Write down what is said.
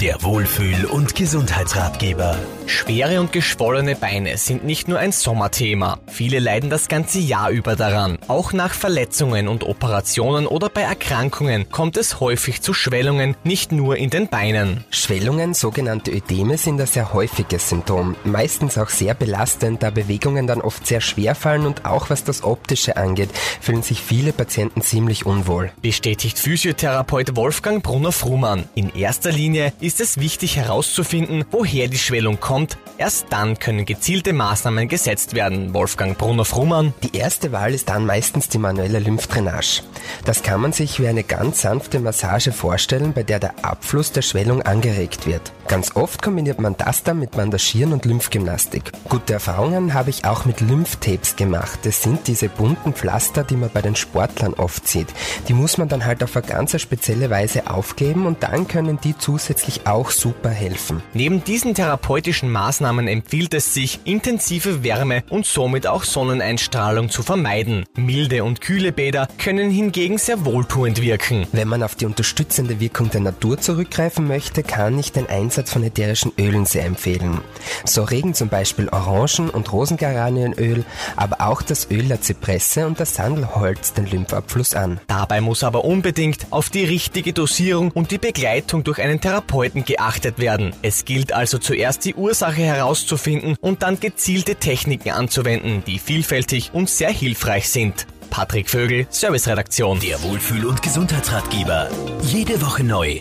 Der Wohlfühl- und Gesundheitsratgeber. Schwere und geschwollene Beine sind nicht nur ein Sommerthema. Viele leiden das ganze Jahr über daran. Auch nach Verletzungen und Operationen oder bei Erkrankungen kommt es häufig zu Schwellungen, nicht nur in den Beinen. Schwellungen, sogenannte Ödeme, sind ein sehr häufiges Symptom. Meistens auch sehr belastend, da Bewegungen dann oft sehr schwer fallen und auch was das Optische angeht, fühlen sich viele Patienten ziemlich unwohl. Bestätigt Physiotherapeut Wolfgang Brunner-Frumann. In erster Linie ist es wichtig herauszufinden, woher die Schwellung kommt. Erst dann können gezielte Maßnahmen gesetzt werden. Wolfgang Brunner-Frumann. Die erste Wahl ist dann meistens die manuelle Lymphdrainage. Das kann man sich wie eine ganz sanfte Massage vorstellen, bei der der Abfluss der Schwellung angeregt wird. Ganz oft kombiniert man das dann mit Bandagieren und Lymphgymnastik. Gute Erfahrungen habe ich auch mit Lymphtapes gemacht. Das sind diese bunten Pflaster, die man bei den Sportlern oft sieht. Die muss man dann halt auf eine ganz spezielle Weise aufkleben und dann können die zusätzlich auch super helfen. Neben diesen therapeutischen Maßnahmen empfiehlt es sich, intensive Wärme und somit auch Sonneneinstrahlung zu vermeiden. Milde und kühle Bäder können hingegen sehr wohltuend wirken. Wenn man auf die unterstützende Wirkung der Natur zurückgreifen möchte, kann ich den Einsatz von ätherischen Ölen sehr empfehlen. So regen zum Beispiel Orangen- und Rosengeranienöl, aber auch das Öl der Zypresse und das Sandelholz den Lymphabfluss an. Dabei muss aber unbedingt auf die richtige Dosierung und die Begleitung durch einen Therapeuten geachtet werden. Es gilt also zuerst die Ursache herauszufinden und dann gezielte Techniken anzuwenden, die vielfältig und sehr hilfreich sind. Patrick Vögel, Serviceredaktion. Der Wohlfühl- und Gesundheitsratgeber. Jede Woche neu